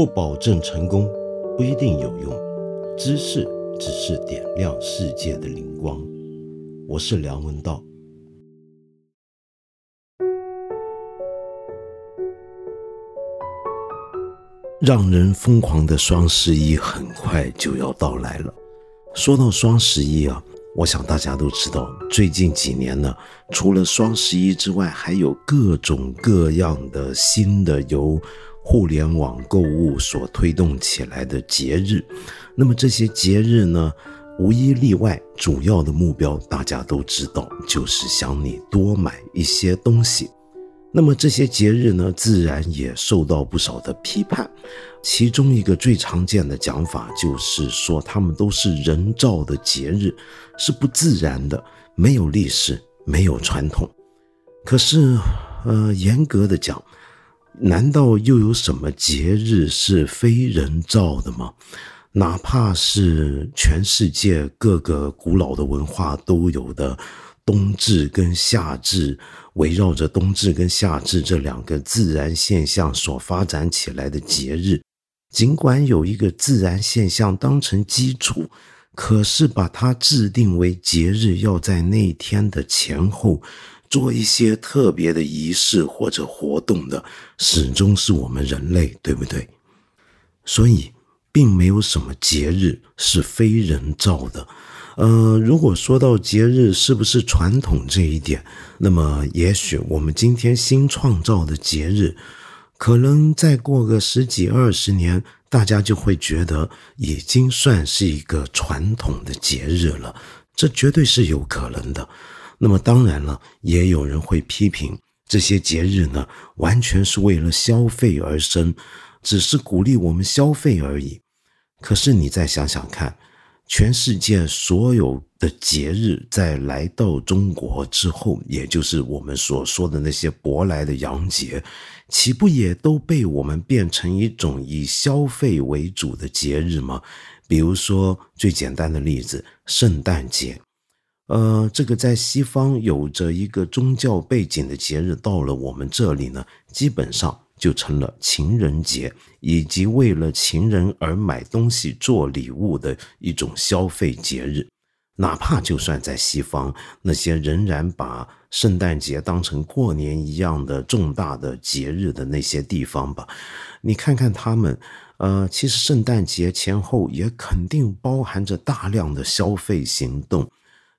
不保证成功，不一定有用。知识只是点亮世界的灵光。我是梁文道。让人疯狂的双十一很快就要到来了。说到双十一啊，我想大家都知道，最近几年呢，除了双十一之外，还有各种各样的新的由互联网购物所推动起来的节日。那么这些节日呢，无一例外，主要的目标大家都知道，就是想你多买一些东西。那么这些节日呢，自然也受到不少的批判。其中一个最常见的讲法就是说，他们都是人造的节日，是不自然的，没有历史，没有传统。可是，呃，严格的讲，难道又有什么节日是非人造的吗？哪怕是全世界各个古老的文化都有的。冬至跟夏至，围绕着冬至跟夏至这两个自然现象所发展起来的节日，尽管有一个自然现象当成基础，可是把它制定为节日，要在那天的前后做一些特别的仪式或者活动的，始终是我们人类，对不对？所以，并没有什么节日是非人造的。呃，如果说到节日是不是传统这一点，那么也许我们今天新创造的节日，可能再过个十几二十年，大家就会觉得已经算是一个传统的节日了，这绝对是有可能的。那么当然了，也有人会批评这些节日呢，完全是为了消费而生，只是鼓励我们消费而已。可是你再想想看。全世界所有的节日在来到中国之后，也就是我们所说的那些舶来的洋节，岂不也都被我们变成一种以消费为主的节日吗？比如说最简单的例子，圣诞节，呃，这个在西方有着一个宗教背景的节日，到了我们这里呢，基本上。就成了情人节，以及为了情人而买东西做礼物的一种消费节日。哪怕就算在西方，那些仍然把圣诞节当成过年一样的重大的节日的那些地方吧，你看看他们，呃，其实圣诞节前后也肯定包含着大量的消费行动，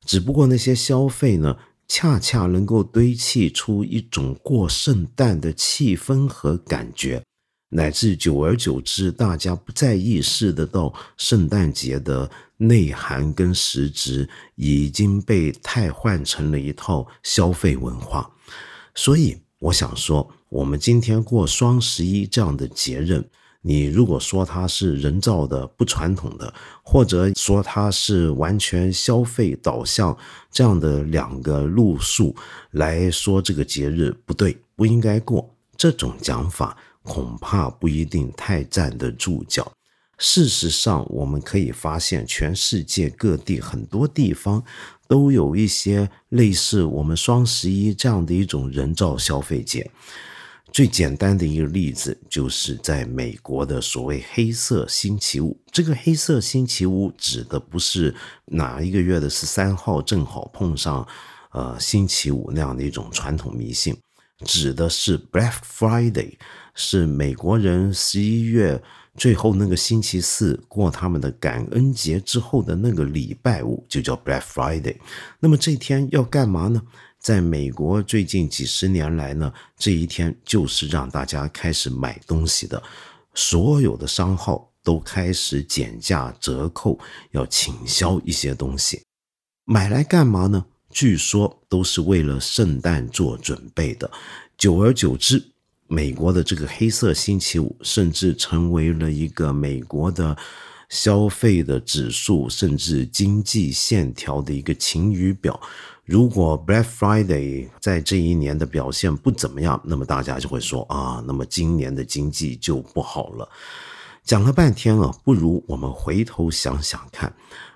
只不过那些消费呢？恰恰能够堆砌出一种过圣诞的气氛和感觉，乃至久而久之，大家不再意识得到圣诞节的内涵跟实质已经被太换成了一套消费文化。所以，我想说，我们今天过双十一这样的节日。你如果说它是人造的、不传统的，或者说它是完全消费导向这样的两个路数来说，这个节日不对，不应该过，这种讲法恐怕不一定太站得住脚。事实上，我们可以发现，全世界各地很多地方都有一些类似我们双十一这样的一种人造消费节。最简单的一个例子，就是在美国的所谓“黑色星期五”。这个“黑色星期五”指的不是哪一个月的十三号正好碰上，呃，星期五那样的一种传统迷信，指的是 Black Friday，是美国人十一月最后那个星期四过他们的感恩节之后的那个礼拜五，就叫 Black Friday。那么这天要干嘛呢？在美国，最近几十年来呢，这一天就是让大家开始买东西的，所有的商号都开始减价折扣，要倾销一些东西，买来干嘛呢？据说都是为了圣诞做准备的。久而久之，美国的这个黑色星期五甚至成为了一个美国的消费的指数，甚至经济线条的一个晴雨表。如果 Black Friday 在这一年的表现不怎么样，那么大家就会说啊，那么今年的经济就不好了。讲了半天了，不如我们回头想想看，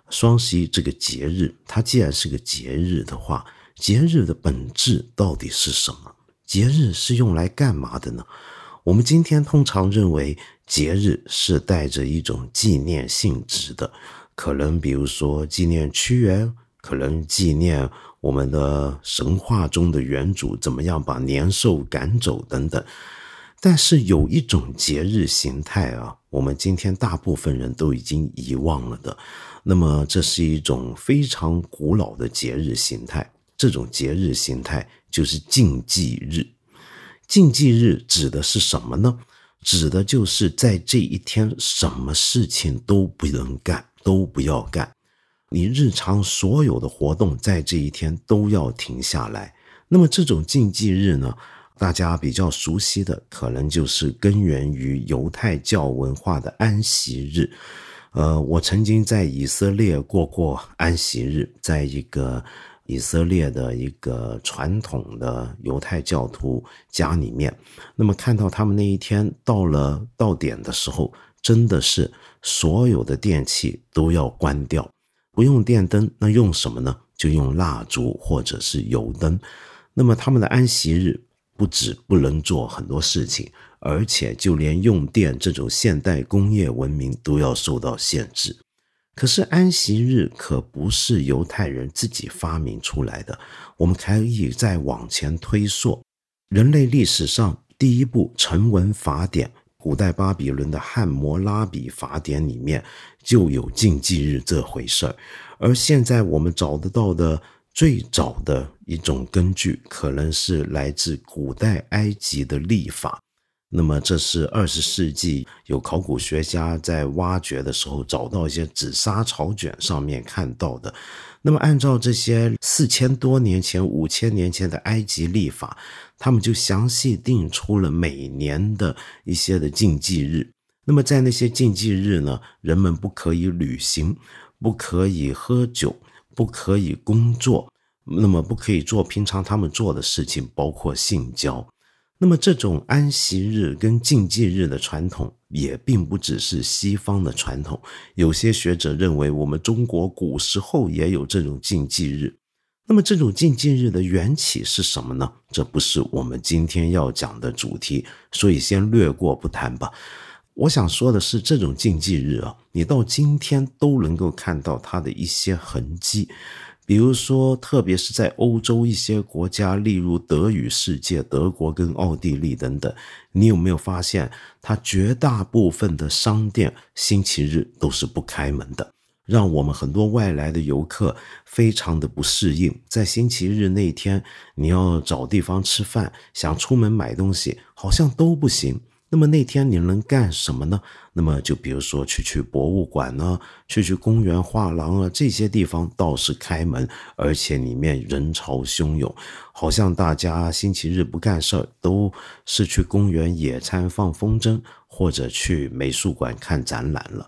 双十一这个节日，它既然是个节日的话，节日的本质到底是什么？节日是用来干嘛的呢？我们今天通常认为节日是带着一种纪念性质的，可能比如说纪念屈原，可能纪念我们的神话中的原主怎么样把年兽赶走等等。但是有一种节日形态啊，我们今天大部分人都已经遗忘了的。那么这是一种非常古老的节日形态，这种节日形态就是禁忌日。禁忌日指的是什么呢？指的就是在这一天，什么事情都不能干，都不要干。你日常所有的活动在这一天都要停下来。那么这种禁忌日呢？大家比较熟悉的，可能就是根源于犹太教文化的安息日。呃，我曾经在以色列过过安息日，在一个以色列的一个传统的犹太教徒家里面，那么看到他们那一天到了到点的时候，真的是所有的电器都要关掉，不用电灯，那用什么呢？就用蜡烛或者是油灯。那么他们的安息日。不止不能做很多事情，而且就连用电这种现代工业文明都要受到限制。可是安息日可不是犹太人自己发明出来的，我们可以再往前推溯，人类历史上第一部成文法典——古代巴比伦的《汉谟拉比法典》里面就有禁忌日这回事儿，而现在我们找得到的。最早的一种根据可能是来自古代埃及的历法，那么这是二十世纪有考古学家在挖掘的时候找到一些紫砂草卷上面看到的。那么按照这些四千多年前、五千年前的埃及历法，他们就详细定出了每年的一些的禁忌日。那么在那些禁忌日呢，人们不可以旅行，不可以喝酒。不可以工作，那么不可以做平常他们做的事情，包括性交。那么这种安息日跟禁忌日的传统，也并不只是西方的传统。有些学者认为，我们中国古时候也有这种禁忌日。那么这种禁忌日的缘起是什么呢？这不是我们今天要讲的主题，所以先略过不谈吧。我想说的是，这种禁忌日啊，你到今天都能够看到它的一些痕迹。比如说，特别是在欧洲一些国家，例如德语世界、德国跟奥地利等等，你有没有发现，它绝大部分的商店星期日都是不开门的，让我们很多外来的游客非常的不适应。在星期日那天，你要找地方吃饭，想出门买东西，好像都不行。那么那天你能干什么呢？那么就比如说去去博物馆呢，去去公园、画廊啊这些地方倒是开门，而且里面人潮汹涌，好像大家星期日不干事儿，都是去公园野餐、放风筝，或者去美术馆看展览了。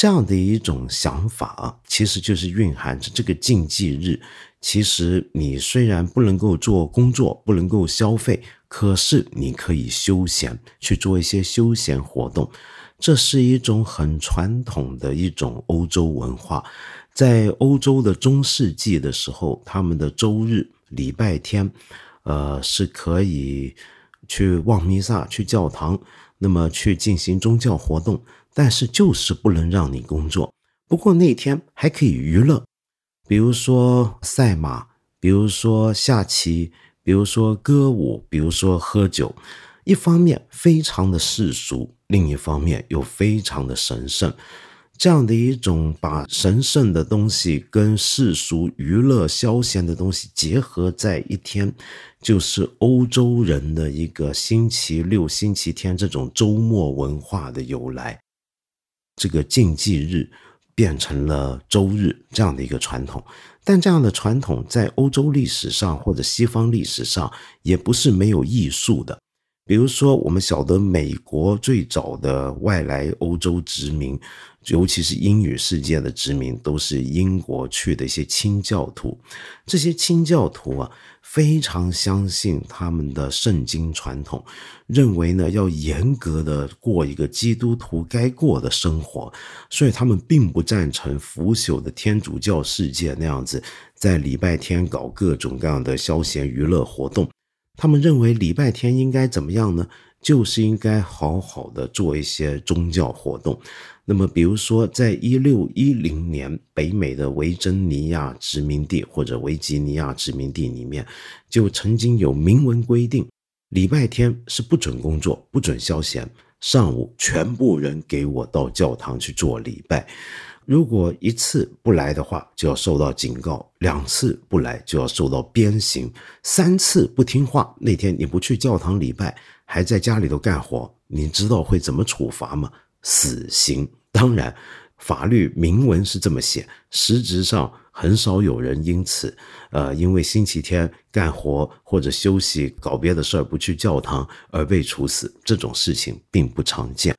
这样的一种想法啊，其实就是蕴含着这个禁忌日。其实你虽然不能够做工作，不能够消费。可是你可以休闲去做一些休闲活动，这是一种很传统的一种欧洲文化。在欧洲的中世纪的时候，他们的周日、礼拜天，呃，是可以去望弥撒、去教堂，那么去进行宗教活动，但是就是不能让你工作。不过那天还可以娱乐，比如说赛马，比如说下棋。比如说歌舞，比如说喝酒，一方面非常的世俗，另一方面又非常的神圣。这样的一种把神圣的东西跟世俗娱乐消闲的东西结合在一天，就是欧洲人的一个星期六、星期天这种周末文化的由来。这个禁忌日变成了周日这样的一个传统。但这样的传统在欧洲历史上或者西方历史上也不是没有艺术的。比如说，我们晓得美国最早的外来欧洲殖民，尤其是英语世界的殖民，都是英国去的一些清教徒。这些清教徒啊。非常相信他们的圣经传统，认为呢要严格的过一个基督徒该过的生活，所以他们并不赞成腐朽的天主教世界那样子，在礼拜天搞各种各样的消闲娱乐活动。他们认为礼拜天应该怎么样呢？就是应该好好的做一些宗教活动。那么，比如说，在一六一零年，北美的维珍尼亚殖民地或者维吉尼亚殖民地里面，就曾经有明文规定，礼拜天是不准工作、不准消闲，上午全部人给我到教堂去做礼拜。如果一次不来的话，就要受到警告；两次不来就要受到鞭刑；三次不听话，那天你不去教堂礼拜，还在家里头干活，你知道会怎么处罚吗？死刑。当然，法律明文是这么写，实质上很少有人因此，呃，因为星期天干活或者休息搞别的事儿不去教堂而被处死，这种事情并不常见。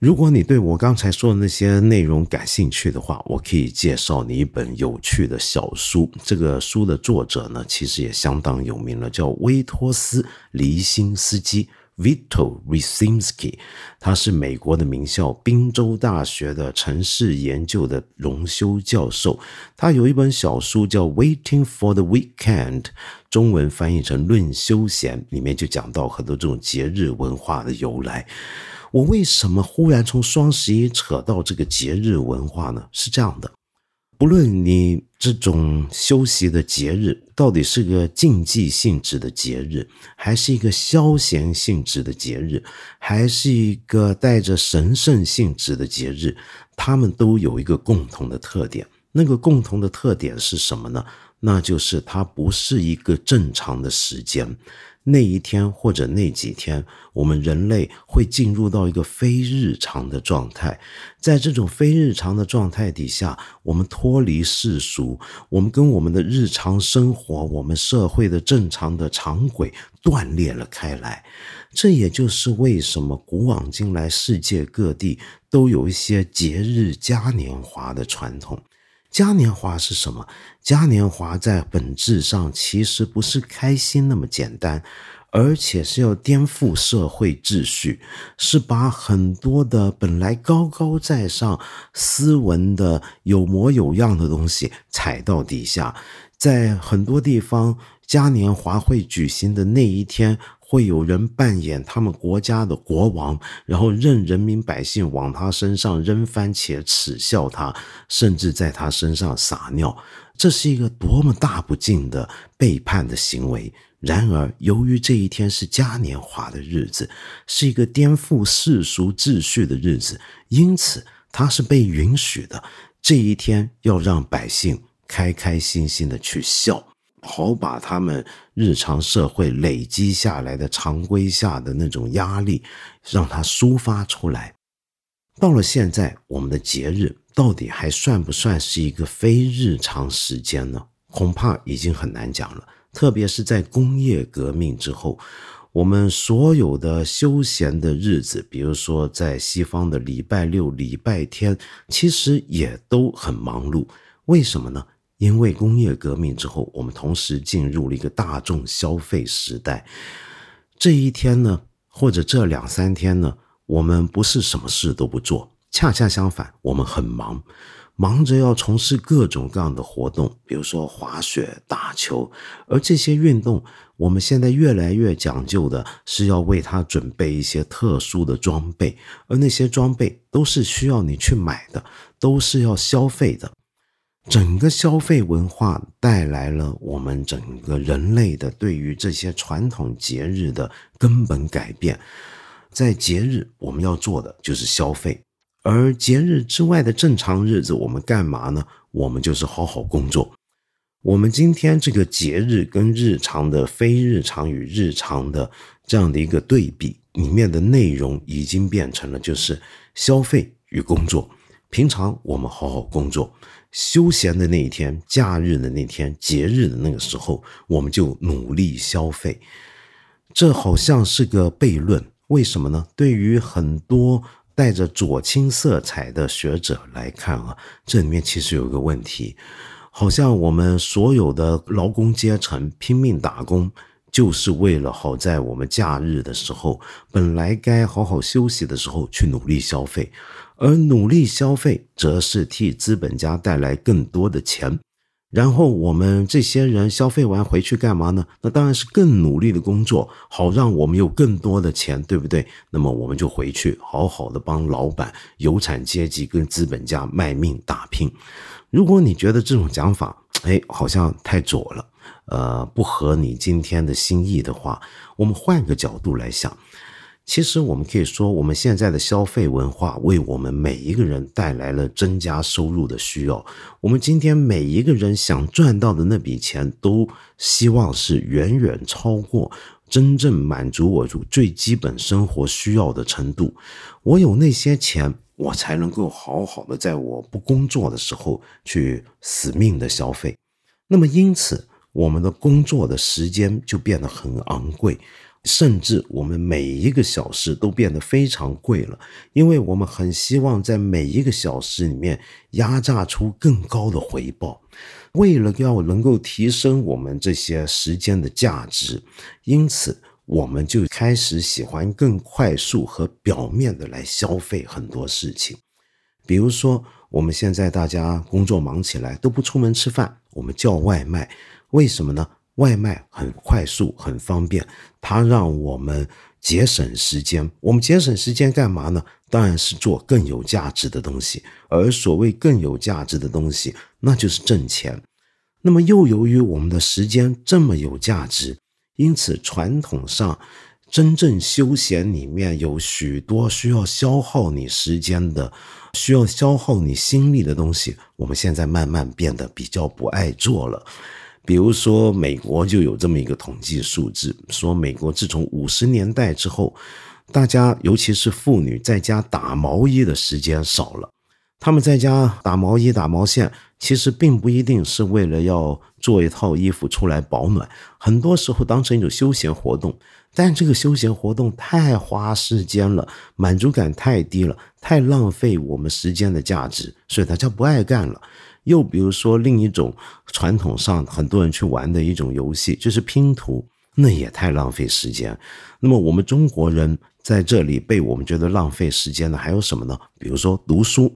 如果你对我刚才说的那些内容感兴趣的话，我可以介绍你一本有趣的小书。这个书的作者呢，其实也相当有名了，叫维托斯·黎辛斯基。Vito Rysinski，他是美国的名校宾州大学的城市研究的荣休教授。他有一本小书叫《Waiting for the Weekend》，中文翻译成《论休闲》，里面就讲到很多这种节日文化的由来。我为什么忽然从双十一扯到这个节日文化呢？是这样的。不论你这种休息的节日到底是个竞技性质的节日，还是一个消闲性质的节日，还是一个带着神圣性质的节日，它们都有一个共同的特点。那个共同的特点是什么呢？那就是它不是一个正常的时间。那一天或者那几天，我们人类会进入到一个非日常的状态，在这种非日常的状态底下，我们脱离世俗，我们跟我们的日常生活、我们社会的正常的常轨断裂了开来。这也就是为什么古往今来世界各地都有一些节日嘉年华的传统。嘉年华是什么？嘉年华在本质上其实不是开心那么简单，而且是要颠覆社会秩序，是把很多的本来高高在上、斯文的、有模有样的东西踩到底下。在很多地方，嘉年华会举行的那一天。会有人扮演他们国家的国王，然后任人民百姓往他身上扔番茄、耻笑他，甚至在他身上撒尿。这是一个多么大不敬的背叛的行为！然而，由于这一天是嘉年华的日子，是一个颠覆世俗秩序的日子，因此他是被允许的。这一天要让百姓开开心心的去笑。好把他们日常社会累积下来的常规下的那种压力，让它抒发出来。到了现在，我们的节日到底还算不算是一个非日常时间呢？恐怕已经很难讲了。特别是在工业革命之后，我们所有的休闲的日子，比如说在西方的礼拜六、礼拜天，其实也都很忙碌。为什么呢？因为工业革命之后，我们同时进入了一个大众消费时代。这一天呢，或者这两三天呢，我们不是什么事都不做，恰恰相反，我们很忙，忙着要从事各种各样的活动，比如说滑雪、打球。而这些运动，我们现在越来越讲究的是要为它准备一些特殊的装备，而那些装备都是需要你去买的，都是要消费的。整个消费文化带来了我们整个人类的对于这些传统节日的根本改变。在节日，我们要做的就是消费；而节日之外的正常日子，我们干嘛呢？我们就是好好工作。我们今天这个节日跟日常的非日常与日常的这样的一个对比，里面的内容已经变成了就是消费与工作。平常我们好好工作。休闲的那一天，假日的那天，节日的那个时候，我们就努力消费。这好像是个悖论，为什么呢？对于很多带着左倾色彩的学者来看啊，这里面其实有个问题，好像我们所有的劳工阶层拼命打工，就是为了好在我们假日的时候，本来该好好休息的时候去努力消费。而努力消费，则是替资本家带来更多的钱。然后我们这些人消费完回去干嘛呢？那当然是更努力的工作，好让我们有更多的钱，对不对？那么我们就回去好好的帮老板、有产阶级跟资本家卖命打拼。如果你觉得这种讲法，哎，好像太左了，呃，不合你今天的心意的话，我们换个角度来想。其实我们可以说，我们现在的消费文化为我们每一个人带来了增加收入的需要。我们今天每一个人想赚到的那笔钱，都希望是远远超过真正满足我最基本生活需要的程度。我有那些钱，我才能够好好的在我不工作的时候去死命的消费。那么因此，我们的工作的时间就变得很昂贵。甚至我们每一个小时都变得非常贵了，因为我们很希望在每一个小时里面压榨出更高的回报。为了要能够提升我们这些时间的价值，因此我们就开始喜欢更快速和表面的来消费很多事情。比如说，我们现在大家工作忙起来都不出门吃饭，我们叫外卖，为什么呢？外卖很快速，很方便，它让我们节省时间。我们节省时间干嘛呢？当然是做更有价值的东西。而所谓更有价值的东西，那就是挣钱。那么又由于我们的时间这么有价值，因此传统上真正休闲里面有许多需要消耗你时间的、需要消耗你心力的东西，我们现在慢慢变得比较不爱做了。比如说，美国就有这么一个统计数字，说美国自从五十年代之后，大家尤其是妇女在家打毛衣的时间少了。他们在家打毛衣、打毛线，其实并不一定是为了要做一套衣服出来保暖，很多时候当成一种休闲活动。但这个休闲活动太花时间了，满足感太低了，太浪费我们时间的价值，所以大家不爱干了。又比如说，另一种传统上很多人去玩的一种游戏，就是拼图，那也太浪费时间。那么我们中国人在这里被我们觉得浪费时间的还有什么呢？比如说读书，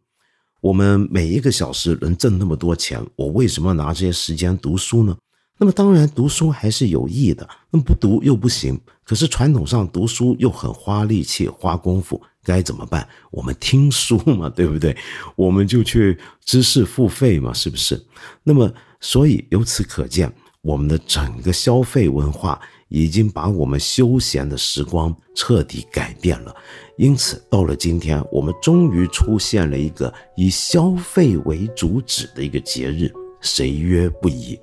我们每一个小时能挣那么多钱，我为什么拿这些时间读书呢？那么当然读书还是有益的，那么不读又不行。可是传统上读书又很花力气、花功夫。该怎么办？我们听书嘛，对不对？我们就去知识付费嘛，是不是？那么，所以由此可见，我们的整个消费文化已经把我们休闲的时光彻底改变了。因此，到了今天，我们终于出现了一个以消费为主旨的一个节日，谁约不已？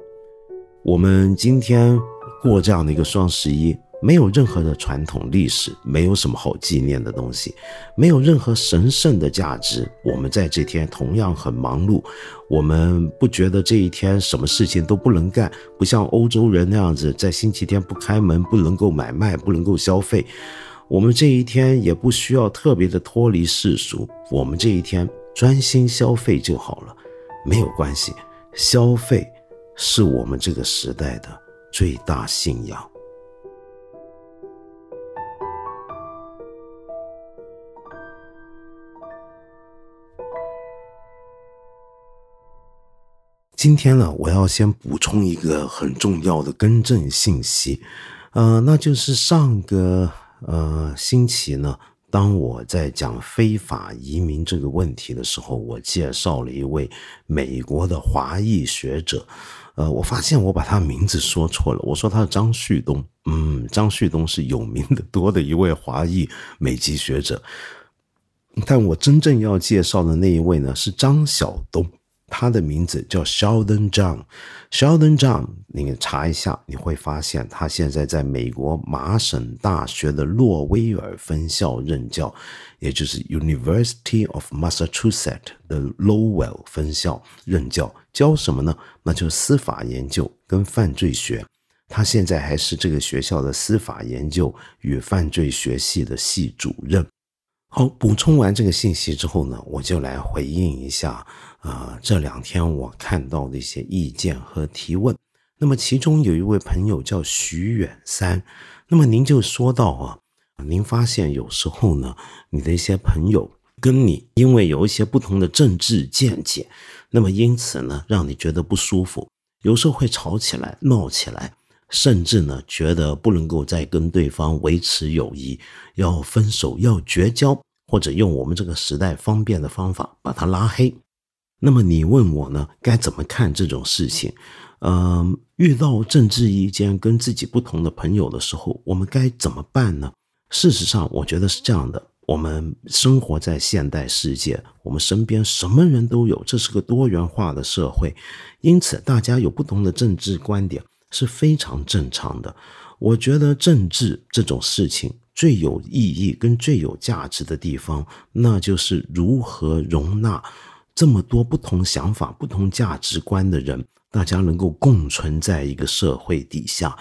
我们今天过这样的一个双十一。没有任何的传统历史，没有什么好纪念的东西，没有任何神圣的价值。我们在这天同样很忙碌，我们不觉得这一天什么事情都不能干，不像欧洲人那样子在星期天不开门，不能够买卖，不能够消费。我们这一天也不需要特别的脱离世俗，我们这一天专心消费就好了，没有关系。消费是我们这个时代的最大信仰。今天呢，我要先补充一个很重要的更正信息，呃，那就是上个呃星期呢，当我在讲非法移民这个问题的时候，我介绍了一位美国的华裔学者，呃，我发现我把他名字说错了，我说他是张旭东，嗯，张旭东是有名的多的一位华裔美籍学者，但我真正要介绍的那一位呢，是张晓东。他的名字叫 Sheldon John，Sheldon John，你查一下，你会发现他现在在美国麻省大学的洛威尔分校任教，也就是 University of Massachusetts 的 Lowell 分校任教，教什么呢？那就是司法研究跟犯罪学。他现在还是这个学校的司法研究与犯罪学系的系主任。好，补充完这个信息之后呢，我就来回应一下。啊，这两天我看到的一些意见和提问，那么其中有一位朋友叫徐远山，那么您就说到啊，您发现有时候呢，你的一些朋友跟你因为有一些不同的政治见解，那么因此呢，让你觉得不舒服。有时候会吵起来、闹起来，甚至呢觉得不能够再跟对方维持友谊，要分手、要绝交，或者用我们这个时代方便的方法把他拉黑。那么你问我呢，该怎么看这种事情？嗯，遇到政治意见跟自己不同的朋友的时候，我们该怎么办呢？事实上，我觉得是这样的。我们生活在现代世界，我们身边什么人都有，这是个多元化的社会，因此大家有不同的政治观点是非常正常的。我觉得政治这种事情最有意义跟最有价值的地方，那就是如何容纳这么多不同想法、不同价值观的人，大家能够共存在一个社会底下。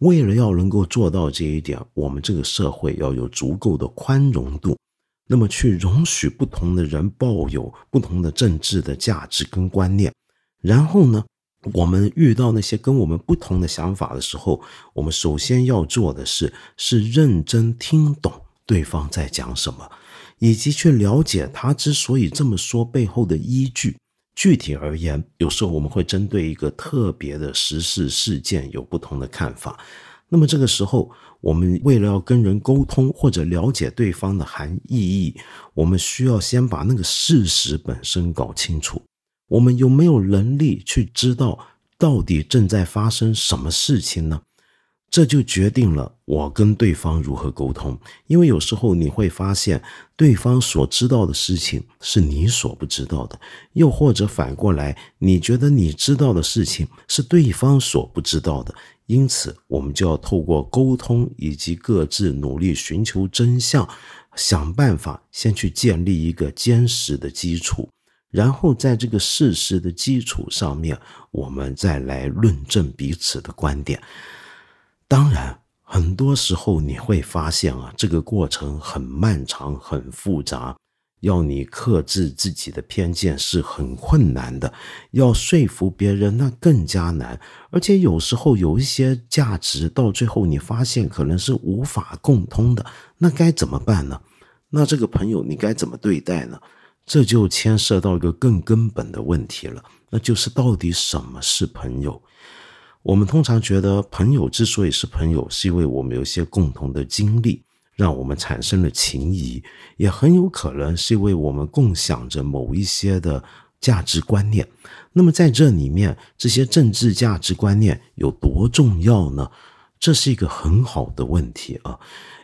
为了要能够做到这一点，我们这个社会要有足够的宽容度，那么去容许不同的人抱有不同的政治的价值跟观念。然后呢，我们遇到那些跟我们不同的想法的时候，我们首先要做的是是认真听懂对方在讲什么，以及去了解他之所以这么说背后的依据。具体而言，有时候我们会针对一个特别的时事事件有不同的看法。那么这个时候，我们为了要跟人沟通或者了解对方的含意义，我们需要先把那个事实本身搞清楚。我们有没有能力去知道到底正在发生什么事情呢？这就决定了我跟对方如何沟通，因为有时候你会发现，对方所知道的事情是你所不知道的，又或者反过来，你觉得你知道的事情是对方所不知道的。因此，我们就要透过沟通以及各自努力寻求真相，想办法先去建立一个坚实的基础，然后在这个事实的基础上面，我们再来论证彼此的观点。当然，很多时候你会发现啊，这个过程很漫长、很复杂，要你克制自己的偏见是很困难的，要说服别人那更加难。而且有时候有一些价值到最后你发现可能是无法共通的，那该怎么办呢？那这个朋友你该怎么对待呢？这就牵涉到一个更根本的问题了，那就是到底什么是朋友？我们通常觉得，朋友之所以是朋友，是因为我们有一些共同的经历，让我们产生了情谊；也很有可能是因为我们共享着某一些的价值观念。那么，在这里面，这些政治价值观念有多重要呢？这是一个很好的问题啊。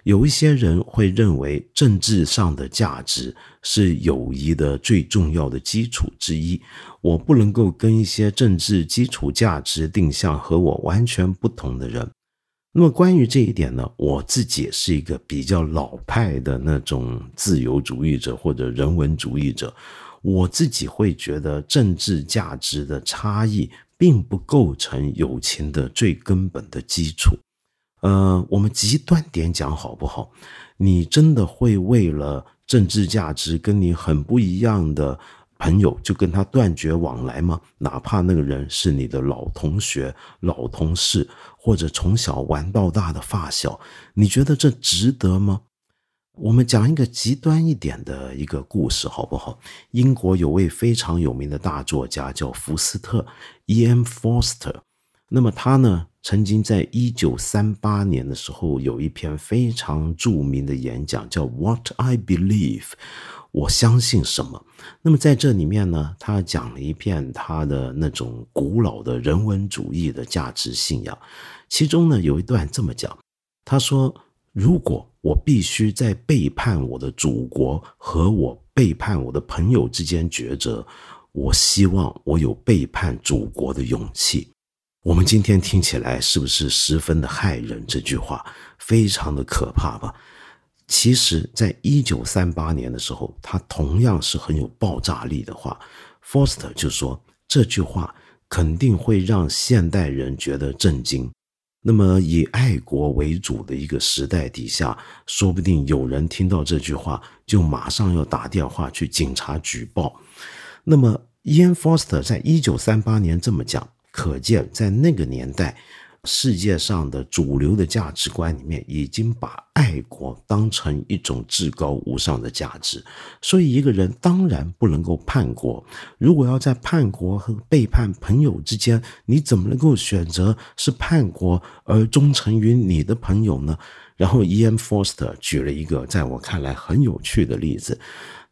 有一些人会认为，政治上的价值是友谊的最重要的基础之一。我不能够跟一些政治基础价值定向和我完全不同的人。那么，关于这一点呢，我自己也是一个比较老派的那种自由主义者或者人文主义者。我自己会觉得，政治价值的差异并不构成友情的最根本的基础。呃，我们极端点讲好不好？你真的会为了政治价值跟你很不一样的朋友，就跟他断绝往来吗？哪怕那个人是你的老同学、老同事，或者从小玩到大的发小，你觉得这值得吗？我们讲一个极端一点的一个故事好不好？英国有位非常有名的大作家叫福斯特 （E.M. Foster），那么他呢？曾经在一九三八年的时候，有一篇非常著名的演讲，叫《What I Believe》，我相信什么。那么在这里面呢，他讲了一片他的那种古老的人文主义的价值信仰。其中呢，有一段这么讲：他说，如果我必须在背叛我的祖国和我背叛我的朋友之间抉择，我希望我有背叛祖国的勇气。我们今天听起来是不是十分的骇人？这句话非常的可怕吧？其实，在一九三八年的时候，他同样是很有爆炸力的话。Foster 就说这句话肯定会让现代人觉得震惊。那么，以爱国为主的一个时代底下，说不定有人听到这句话，就马上要打电话去警察举报。那么，Ian Foster 在一九三八年这么讲。可见，在那个年代，世界上的主流的价值观里面，已经把爱国当成一种至高无上的价值，所以一个人当然不能够叛国。如果要在叛国和背叛朋友之间，你怎么能够选择是叛国而忠诚于你的朋友呢？然后，E.M. Forster 举了一个在我看来很有趣的例子，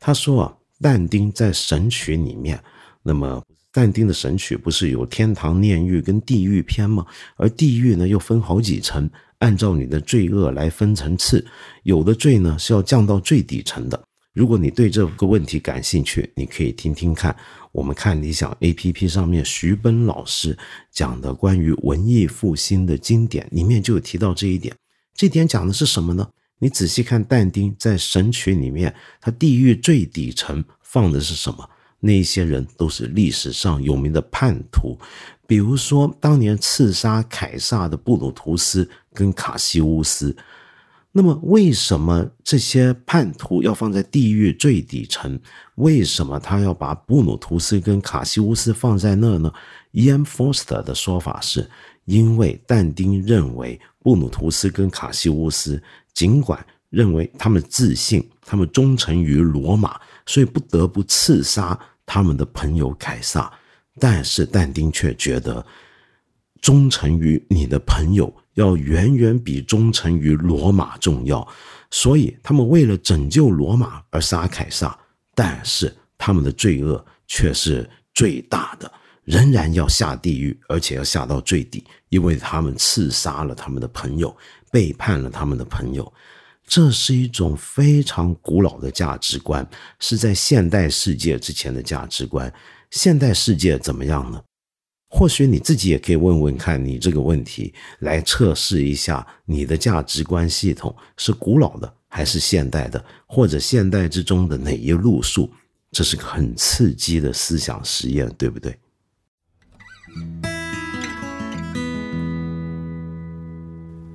他说啊，但丁在《神曲》里面，那么。但丁的《神曲》不是有天堂、炼狱跟地狱篇吗？而地狱呢，又分好几层，按照你的罪恶来分层次。有的罪呢是要降到最底层的。如果你对这个问题感兴趣，你可以听听看我们看理想 A P P 上面徐奔老师讲的关于文艺复兴的经典，里面就有提到这一点。这点讲的是什么呢？你仔细看但丁在《神曲》里面，他地狱最底层放的是什么？那些人都是历史上有名的叛徒，比如说当年刺杀凯撒的布鲁图斯跟卡西乌斯。那么，为什么这些叛徒要放在地狱最底层？为什么他要把布鲁图斯跟卡西乌斯放在那呢？E.M. Forster 的说法是，因为但丁认为布鲁图斯跟卡西乌斯尽管认为他们自信，他们忠诚于罗马，所以不得不刺杀。他们的朋友凯撒，但是但丁却觉得忠诚于你的朋友要远远比忠诚于罗马重要，所以他们为了拯救罗马而杀凯撒，但是他们的罪恶却是最大的，仍然要下地狱，而且要下到最底，因为他们刺杀了他们的朋友，背叛了他们的朋友。这是一种非常古老的价值观，是在现代世界之前的价值观。现代世界怎么样呢？或许你自己也可以问问看，你这个问题来测试一下你的价值观系统是古老的还是现代的，或者现代之中的哪一路数？这是个很刺激的思想实验，对不对？